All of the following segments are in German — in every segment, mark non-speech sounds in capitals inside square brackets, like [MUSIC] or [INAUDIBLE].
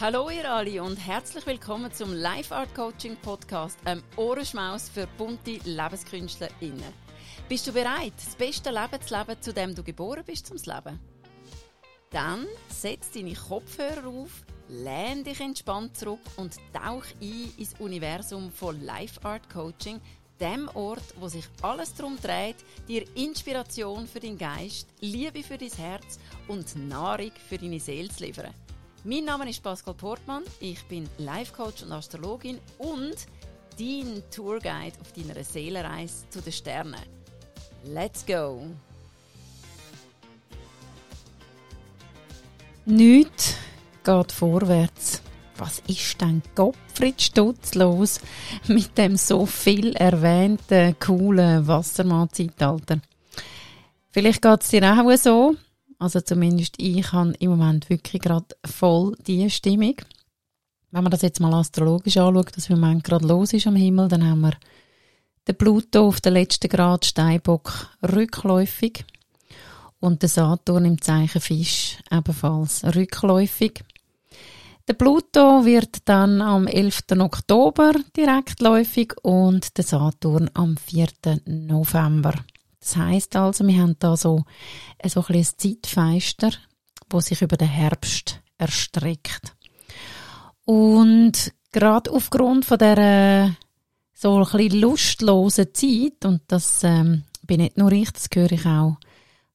Hallo ihr alle und herzlich willkommen zum Life Art Coaching Podcast, einem Ohrenschmaus für bunte LebenskünstlerInnen. Bist du bereit, das beste Leben zu leben, zu dem du geboren bist zum Leben? Dann setz deine Kopfhörer auf, lehn dich entspannt zurück und tauch ein ins Universum von Life Art Coaching, dem Ort, wo sich alles darum dreht, dir Inspiration für deinen Geist, Liebe für dein Herz und Nahrung für deine Seele zu liefern. Mein Name ist Pascal Portmann, ich bin Life Coach und Astrologin und dein Tourguide auf deiner Seelenreise zu den Sternen. Let's go! Nichts geht vorwärts. Was ist denn Gottfried Stutz los mit dem so viel erwähnten, coolen Wassermann-Zeitalter? Vielleicht geht es dir auch so, also zumindest ich habe im Moment wirklich gerade voll die Stimmung. Wenn man das jetzt mal astrologisch anschaut, was im Moment gerade los ist am Himmel, dann haben wir den Pluto auf der letzten Grad Steinbock rückläufig und den Saturn im Zeichen Fisch ebenfalls rückläufig. Der Pluto wird dann am 11. Oktober direktläufig und der Saturn am 4. November. Das heißt also, wir haben da so, so ein, ein Zeitfenster, wo sich über den Herbst erstreckt. Und gerade aufgrund von der so ein bisschen lustlosen Zeit, und das ähm, bin nicht nur ich, das höre ich auch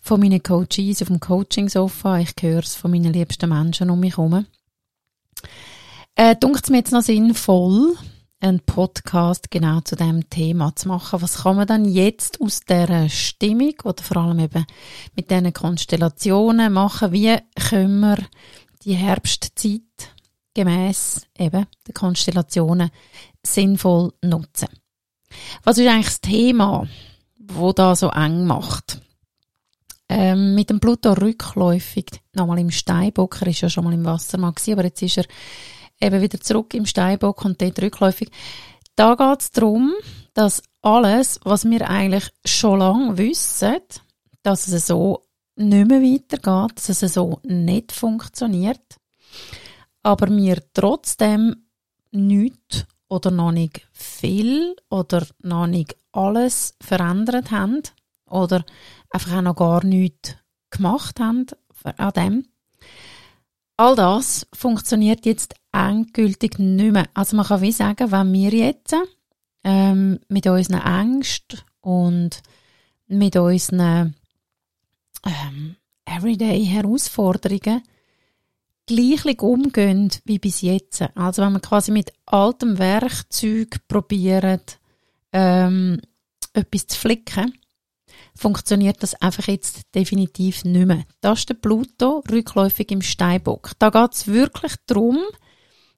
von meinen Coaches auf dem Coaching-Sofa, ich höre es von meinen liebsten Menschen um mich herum, äh, dunkt es mir jetzt noch sinnvoll, einen Podcast genau zu dem Thema zu machen. Was kann man dann jetzt aus der Stimmung oder vor allem eben mit diesen Konstellationen machen? Wie können wir die Herbstzeit gemäß eben der Konstellationen sinnvoll nutzen? Was ist eigentlich das Thema, wo da so eng macht? Ähm, mit dem Pluto rückläufig, nochmal im Steinbock, er ist ja schon mal im Wassermann gewesen, aber jetzt ist er eben wieder zurück im Steinbock und dort rückläufig. Da geht es darum, dass alles, was wir eigentlich schon lange wissen, dass es so nicht mehr weitergeht, dass es so nicht funktioniert, aber wir trotzdem nichts oder noch nicht viel oder noch nicht alles verändert haben oder einfach auch noch gar nichts gemacht haben an dem. All das funktioniert jetzt endgültig nicht mehr. Also man kann wie sagen, wenn wir jetzt ähm, mit unseren Ängsten und mit unseren ähm, Everyday-Herausforderungen gleich umgehen wie bis jetzt. Also wenn man quasi mit altem Werkzeug probiert, ähm, etwas zu flicken, funktioniert das einfach jetzt definitiv nicht mehr. Das ist der Pluto rückläufig im Steinbock. Da geht es wirklich darum,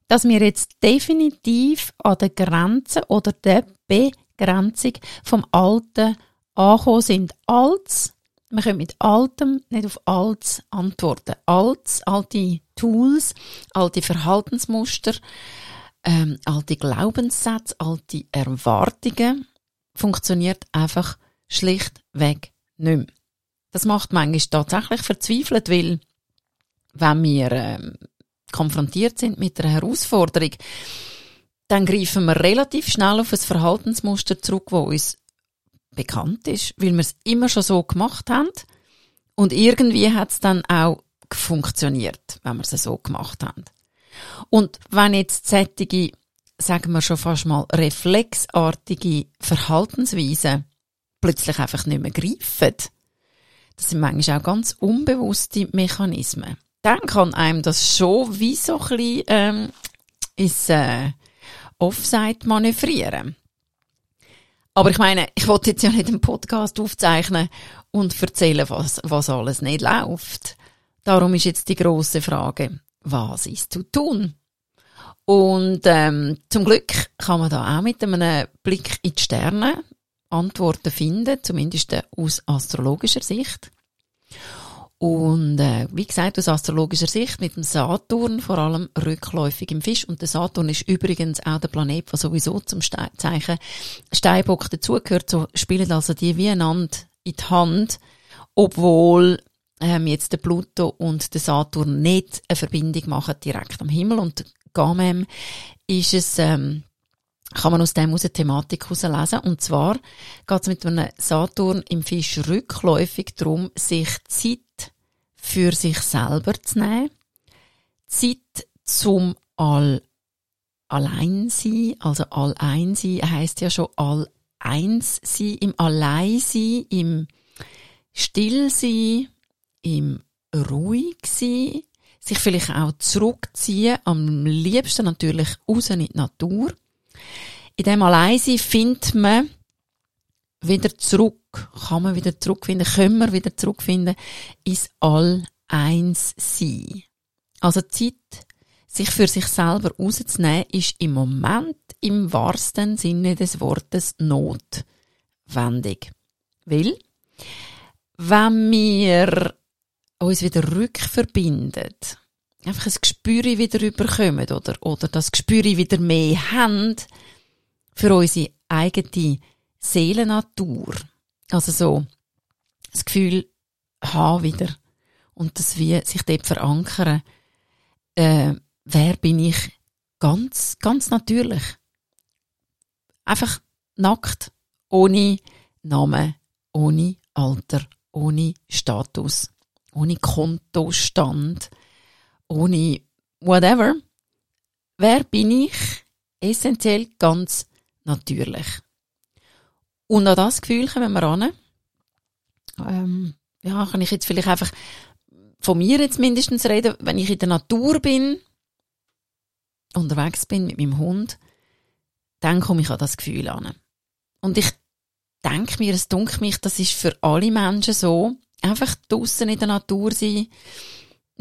dass wir jetzt definitiv an der Grenze oder der Begrenzung vom Alten angekommen sind. Alts, wir können mit Altem nicht auf Alts antworten. Alts, alte Tools, alte Verhaltensmuster, ähm, alte Glaubenssätze, alte Erwartungen funktioniert einfach schlichtweg nicht mehr. Das macht manchmal tatsächlich verzweifelt, weil wenn wir ähm, konfrontiert sind mit einer Herausforderung, dann greifen wir relativ schnell auf ein Verhaltensmuster zurück, das uns bekannt ist, weil wir es immer schon so gemacht haben. Und irgendwie hat es dann auch funktioniert, wenn wir es so gemacht haben. Und wenn jetzt sättige, sagen wir schon fast mal, reflexartige Verhaltensweisen plötzlich einfach nicht mehr greifen, das sind manchmal auch ganz unbewusste Mechanismen dann kann einem das schon wie so ein bisschen ähm, ins äh, Offside manövrieren. Aber ich meine, ich wollte jetzt ja nicht einen Podcast aufzeichnen und erzählen, was, was alles nicht läuft. Darum ist jetzt die große Frage, was ist zu tun? Und ähm, zum Glück kann man da auch mit einem Blick in die Sterne Antworten finden, zumindest aus astrologischer Sicht. Und äh, wie gesagt, aus astrologischer Sicht mit dem Saturn vor allem rückläufig im Fisch. Und der Saturn ist übrigens auch der Planet, der sowieso zum Ste Zeichen Steinbock dazugehört. So spielen also die wie einander in die Hand, obwohl ähm, jetzt der Pluto und der Saturn nicht eine Verbindung machen direkt am Himmel und Gamem ist es, ähm, kann man aus dem aus eine Thematik herauslesen. Und zwar geht es mit einem Saturn im Fisch rückläufig darum, sich Zeit für sich selber zu nehmen. Zeit zum all allein sein, also all ein sein, heisst ja schon all eins sein, im Allein sein, im Still sein, im ruhig sein, sich vielleicht auch zurückziehen, am liebsten natürlich raus in die Natur. In dem Alleinsein findet man wieder zurück, kann man wieder zurückfinden, können wir wieder zurückfinden ins All-Eins-Sein. Also Zeit, sich für sich selber rauszunehmen, ist im Moment im wahrsten Sinne des Wortes notwendig. Weil, wenn wir uns wieder rückverbinden, einfach ein Gespür wieder überkommen oder, oder das Gespür wieder mehr haben für unsere eigene Seelennatur. Also so das Gefühl haben wieder und das wie sich dort verankern. Äh, wer bin ich ganz, ganz natürlich? Einfach nackt, ohne Namen, ohne Alter, ohne Status ohne Kontostand, ohne whatever. Wer bin ich? Essentiell ganz natürlich. Und an das Gefühl kommen wir an. Ähm, ja, kann ich jetzt vielleicht einfach von mir jetzt mindestens reden, wenn ich in der Natur bin, unterwegs bin mit meinem Hund, dann komme ich an das Gefühl an. Und ich denke mir, es dunkelt mich, das ist für alle Menschen so, einfach draussen in der Natur sein,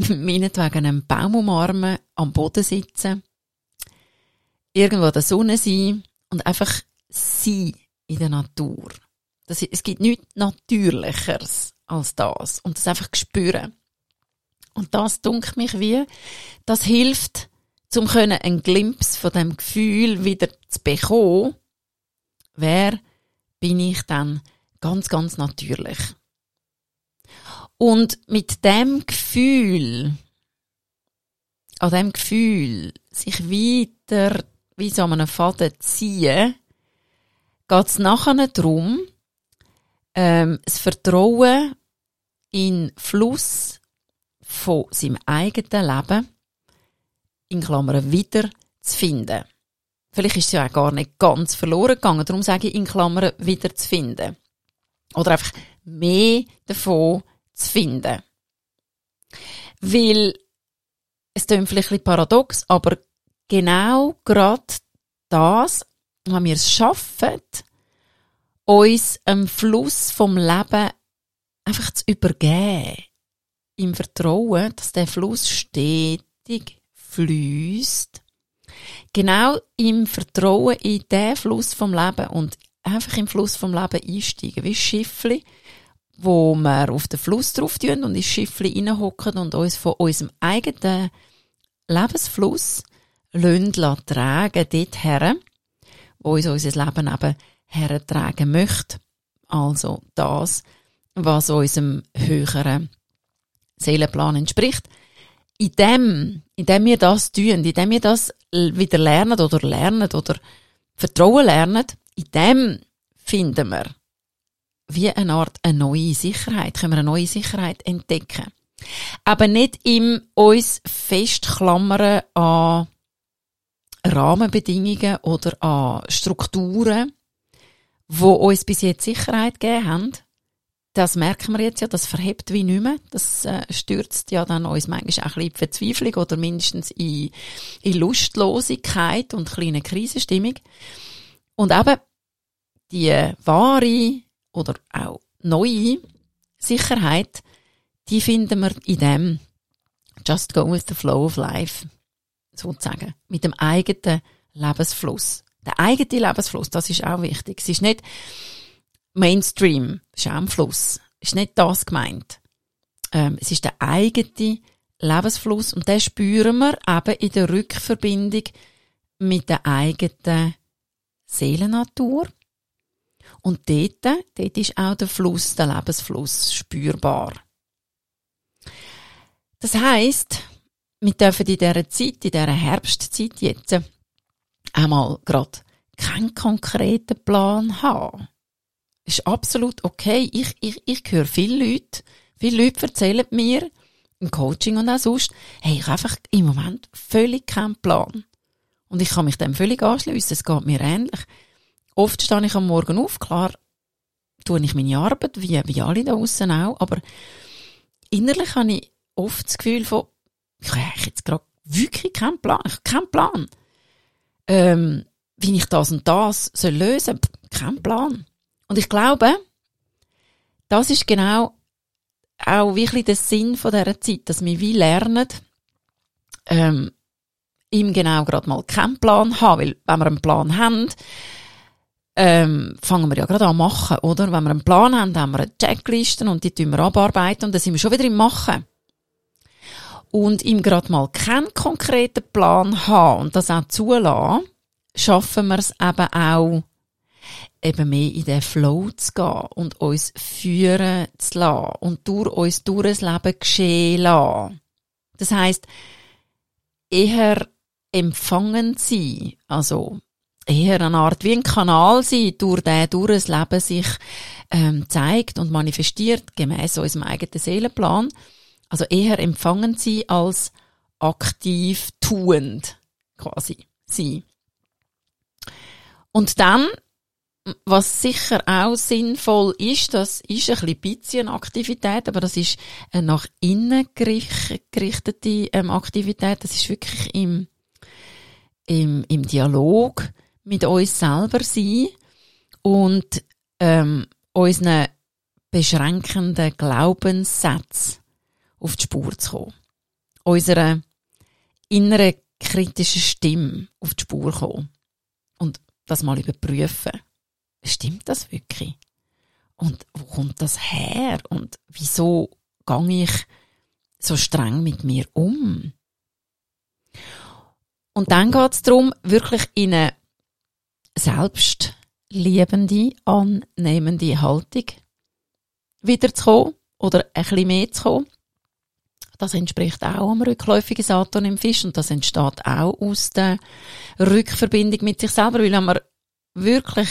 [LAUGHS] meinetwegen einen Baum umarmen, am Boden sitzen, irgendwo in der Sonne sein und einfach sein in der Natur. Das, es gibt nichts Natürlicheres als das. Und das einfach spüren. Und das dunkelt mich wie, das hilft, zum können einen Glimpse von dem Gefühl wieder zu bekommen. Wer bin ich dann ganz, ganz natürlich? Und mit dem Gefühl, an dem Gefühl, sich weiter wie so einem Faden ziehen, geht es nachher darum, ähm, das Vertrauen in Fluss von seinem eigenen Leben, in Klammern, wieder zu finden. Vielleicht ist es ja auch gar nicht ganz verloren gegangen, darum sage ich in Klammern wieder zu finden. Oder einfach mehr davon zu finden. Weil, es klingt vielleicht ein paradox, aber genau gerade das, wenn wir es schaffen, uns am Fluss vom Leben einfach zu übergeben, im Vertrauen, dass der Fluss stetig fließt, genau im Vertrauen in den Fluss vom Leben und einfach im Fluss vom Leben einsteigen, wie Schiffli, wo wir auf den Fluss drauf tun und ins Schiffli reinhocken und uns von unserem eigenen Lebensfluss lassen tragen dorthin, wo uns unser Leben eben hertragen möchte. Also das, was unserem höheren Seelenplan entspricht. In dem, in dem wir das tun, in dem wir das wieder lernen oder lernen oder Vertrauen lernen, in dem finden wir wie eine Art eine neue Sicherheit, können wir eine neue Sicherheit entdecken. Aber nicht im uns festklammern an Rahmenbedingungen oder an Strukturen, wo uns bis jetzt Sicherheit gegeben haben. Das merken wir jetzt ja, das verhebt wie nicht mehr. Das äh, stürzt ja dann uns manchmal auch ein bisschen in Verzweiflung oder mindestens in, in Lustlosigkeit und kleine Krisenstimmung. Und eben die wahre oder auch neue Sicherheit, die finden wir in dem Just go with the flow of life, sozusagen, mit dem eigenen Lebensfluss. Der eigene Lebensfluss, das ist auch wichtig. Es ist nicht Mainstream, Schamfluss, ist nicht das gemeint. Ähm, es ist der eigene Lebensfluss und den spüren wir eben in der Rückverbindung mit der eigenen Seelennatur und dort, dort ist auch der Fluss, der Lebensfluss spürbar. Das heisst, wir dürfen in dieser Zeit, in dieser Herbstzeit jetzt, einmal gerade keinen konkreten Plan haben. Ist absolut okay. Ich, ich, ich höre viele Leute, viele Leute erzählen mir, im Coaching und auch sonst, hey, ich habe einfach im Moment völlig keinen Plan. Und ich kann mich dem völlig anschliessen. Es geht mir ähnlich. Oft stehe ich am Morgen auf, klar, tue ich meine Arbeit, wie, wie alle da draussen auch, aber innerlich habe ich oft das Gefühl von, ich habe jetzt gerade wirklich keinen Plan. Ich habe keinen Plan. Ähm, wie ich das und das soll lösen soll. Kein Plan. Und ich glaube, das ist genau auch wirklich der Sinn von dieser Zeit, dass wir wie lernen, ähm, ihm genau gerade mal keinen Plan haben, weil wenn wir einen Plan haben, ähm, fangen wir ja gerade an machen, oder? Wenn wir einen Plan haben, haben wir eine Checkliste und die tun wir abarbeiten und dann sind wir schon wieder im Machen. Und ihm gerade mal keinen konkreten Plan haben und das auch zulassen, schaffen wir es eben auch, eben mehr in den Flow zu gehen und uns führen zu lassen und durch uns durch das Leben geschehen lassen. Das heisst, eher empfangen sein, also eher eine Art wie ein Kanal sein, durch den durch das Leben sich ähm, zeigt und manifestiert, gemäß unserem eigenen Seelenplan. Also eher empfangen sein als aktiv tuend quasi sein. Und dann, was sicher auch sinnvoll ist, das ist ein bisschen Aktivität, aber das ist eine nach innen gerichtete ähm, Aktivität. Das ist wirklich im, im, im Dialog mit uns selber sein und ähm, unseren beschränkenden Glaubenssätzen auf die Spur zu kommen. Unserer inneren kritischen Stimme auf die Spur kommen. Und das mal überprüfen. Stimmt das wirklich? Und wo kommt das her? Und wieso gehe ich so streng mit mir um? Und dann geht es darum, wirklich in eine selbstliebende, annehmende Haltung wiederzukommen oder ein bisschen mehr zu kommen. Das entspricht auch am rückläufigen Saturn im Fisch und das entsteht auch aus der Rückverbindung mit sich selber, weil wenn wir wirklich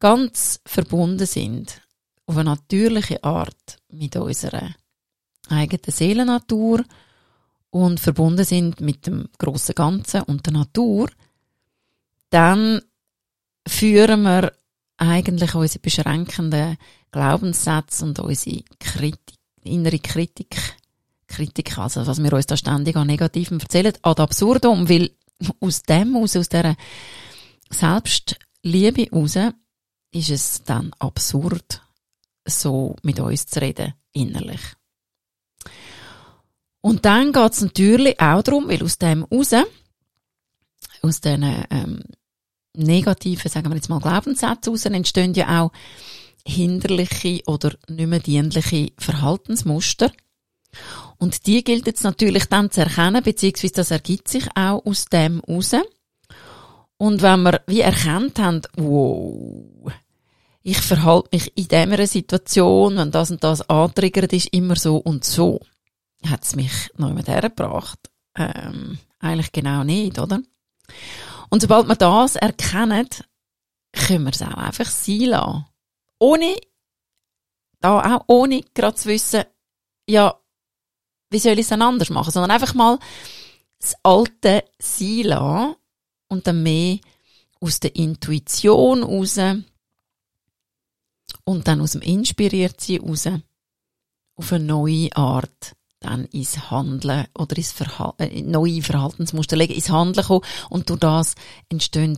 ganz verbunden sind, auf eine natürliche Art mit unserer eigenen Seelennatur und verbunden sind mit dem großen Ganzen und der Natur, dann führen wir eigentlich unsere beschränkenden Glaubenssätze und unsere Kritik, innere Kritik, Kritik, also was wir uns da ständig an Negativen erzählen, ad absurdum, weil aus dem aus, aus dieser Selbstliebe raus, ist es dann absurd, so mit uns zu reden, innerlich. Und dann geht es natürlich auch darum, weil aus dem raus, aus diesen ähm, negativen, sagen wir jetzt mal, Glaubenssätze raus, entstehen ja auch hinderliche oder nicht mehr dienliche Verhaltensmuster. Und die gilt jetzt natürlich dann zu erkennen, beziehungsweise das ergibt sich auch aus dem raus. Und wenn wir wie erkannt haben, wow, ich verhalte mich in dieser Situation, wenn das und das antriggert ist, immer so und so, hat es mich noch jemand hergebracht? Ähm, eigentlich genau nicht, oder? Und sobald wir das erkennen, können wir es auch einfach sein lassen. Ohne, da auch ohne gerade zu wissen, ja, wie soll ich es anders machen, sondern einfach mal das Alte sein lassen und dann mehr aus der Intuition raus und dann aus dem Inspiriertsein raus auf eine neue Art dann ins Handeln oder ins Verhal äh, neue Verhaltensmuster legen, ins Handeln kommen. Und durch das entstehen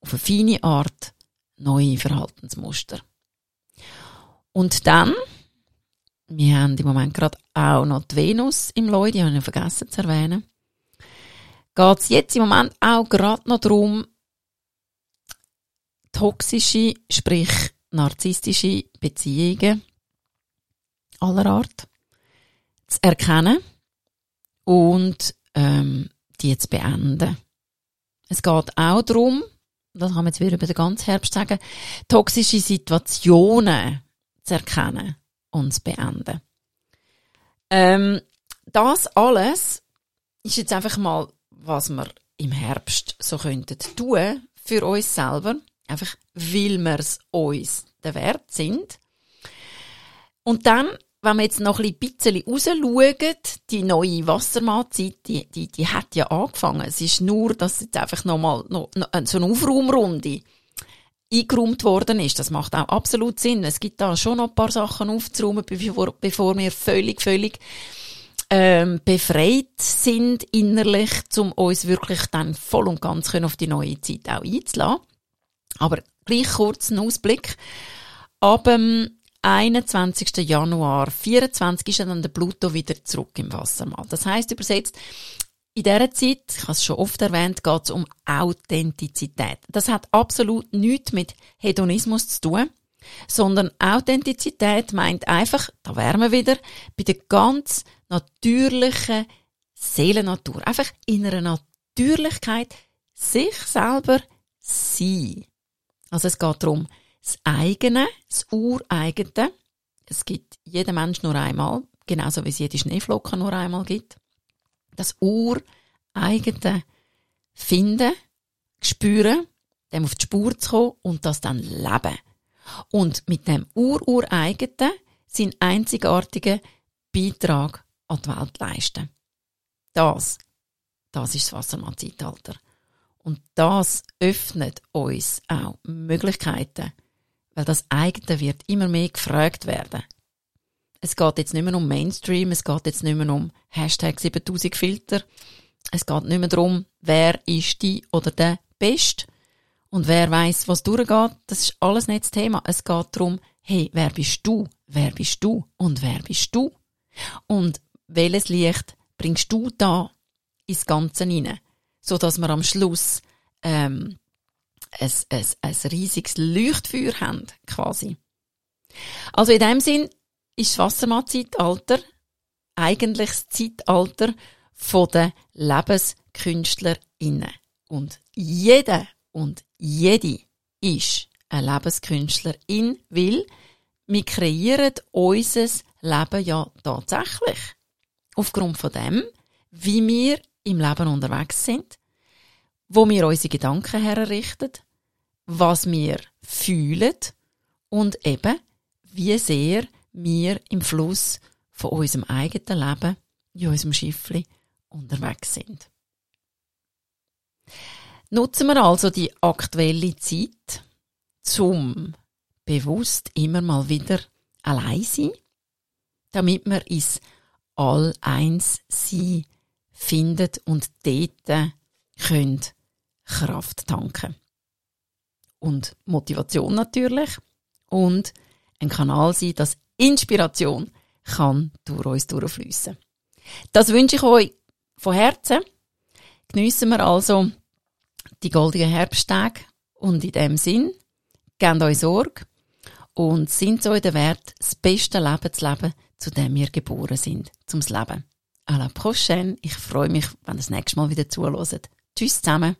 auf eine feine Art neue Verhaltensmuster. Und dann, wir haben im Moment gerade auch noch die Venus im Leu, die habe ich vergessen zu erwähnen, geht es jetzt im Moment auch gerade noch darum, toxische, sprich narzisstische Beziehungen aller Art zu erkennen und ähm, die zu beenden. Es geht auch darum, das kann man jetzt wieder über den ganzen Herbst sagen, toxische Situationen zu erkennen und zu beenden. Ähm, das alles ist jetzt einfach mal, was wir im Herbst so könnten tun für uns selber. Einfach, weil wir es uns der Wert sind. Und dann, wenn wir jetzt noch ein bisschen rausschauen, die neue Wassermahlzeit, die, die, die hat ja angefangen. Es ist nur, dass jetzt einfach nochmal noch, noch so eine Aufraumrunde eingeräumt worden ist. Das macht auch absolut Sinn. Es gibt da schon noch ein paar Sachen aufzuräumen, bevor, bevor wir völlig, völlig ähm, befreit sind innerlich, um uns wirklich dann voll und ganz können auf die neue Zeit auch einzulassen. Aber gleich kurz ein Ausblick. Ab dem 21. Januar 2024 ist dann der Pluto wieder zurück im Wassermal. Das heißt übersetzt, in dieser Zeit, ich habe es schon oft erwähnt, geht es um Authentizität. Das hat absolut nichts mit Hedonismus zu tun, sondern Authentizität meint einfach, da wären wir wieder, bei der ganz natürlichen Seelennatur. Einfach in einer Natürlichkeit sich selber sein. Also es geht darum, das eigene, das ureigene. Es gibt jeder Mensch nur einmal, genauso wie es jede Schneeflocke nur einmal gibt. Das ureigene finden, spüren, dem auf die Spur zu kommen und das dann leben. Und mit dem urureigenen seinen einzigartigen Beitrag an die Welt leisten. Das, das ist das Wassermann-Zeitalter. Und das öffnet uns auch Möglichkeiten, weil das eigene wird immer mehr gefragt werden. Es geht jetzt nicht mehr um Mainstream, es geht jetzt nicht mehr um Hashtag 7000 Filter. Es geht nicht mehr darum, wer ist die oder der Best und wer weiß, was durchgeht. Das ist alles nicht das Thema. Es geht darum, hey, wer bist du? Wer bist du? Und wer bist du? Und welches Licht bringst du da ins Ganze hinein? So dass wir am Schluss, ähm, ein, ein, ein riesiges Leuchtfeuer haben, quasi. Also in dem Sinn ist das Wassermann-Zeitalter eigentlich das Zeitalter der LebenskünstlerInnen. Und jeder und jede ist eine Lebenskünstlerin, weil wir kreieren unser Leben ja tatsächlich. Aufgrund von dem, wie wir im Leben unterwegs sind, wo wir unsere Gedanken herrichten, was wir fühlen und eben, wie sehr wir im Fluss von unserem eigenen Leben in unserem Schiffli unterwegs sind. Nutzen wir also die aktuelle Zeit, zum bewusst immer mal wieder allein sein, damit wir ins All-Eins sein findet und dort könnt Kraft tanken. Und Motivation natürlich. Und ein Kanal sein, dass Inspiration kann durch uns durchfließen. Das wünsche ich euch von Herzen. Geniessen wir also die goldenen Herbsttage und in dem Sinn, gebt euch Sorge und sind so in der Wert, das beste Leben zu leben, zu dem wir geboren sind, zum Leben. À la prochaine. Ich freue mich, wenn ihr das nächste Mal wieder zuhört. Tschüss zusammen.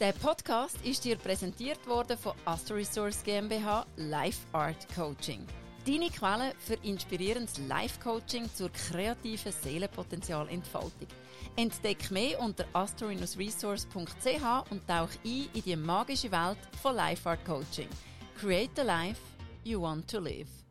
Der Podcast ist dir präsentiert worden von Astro Resource GmbH Life Art Coaching. Deine Quelle für inspirierendes Life-Coaching zur kreativen Seelenpotenzialentfaltung. Entdeck mehr unter astro-resource.ch und tauch ein in die magische Welt von Life Art Coaching. Create the life you want to live.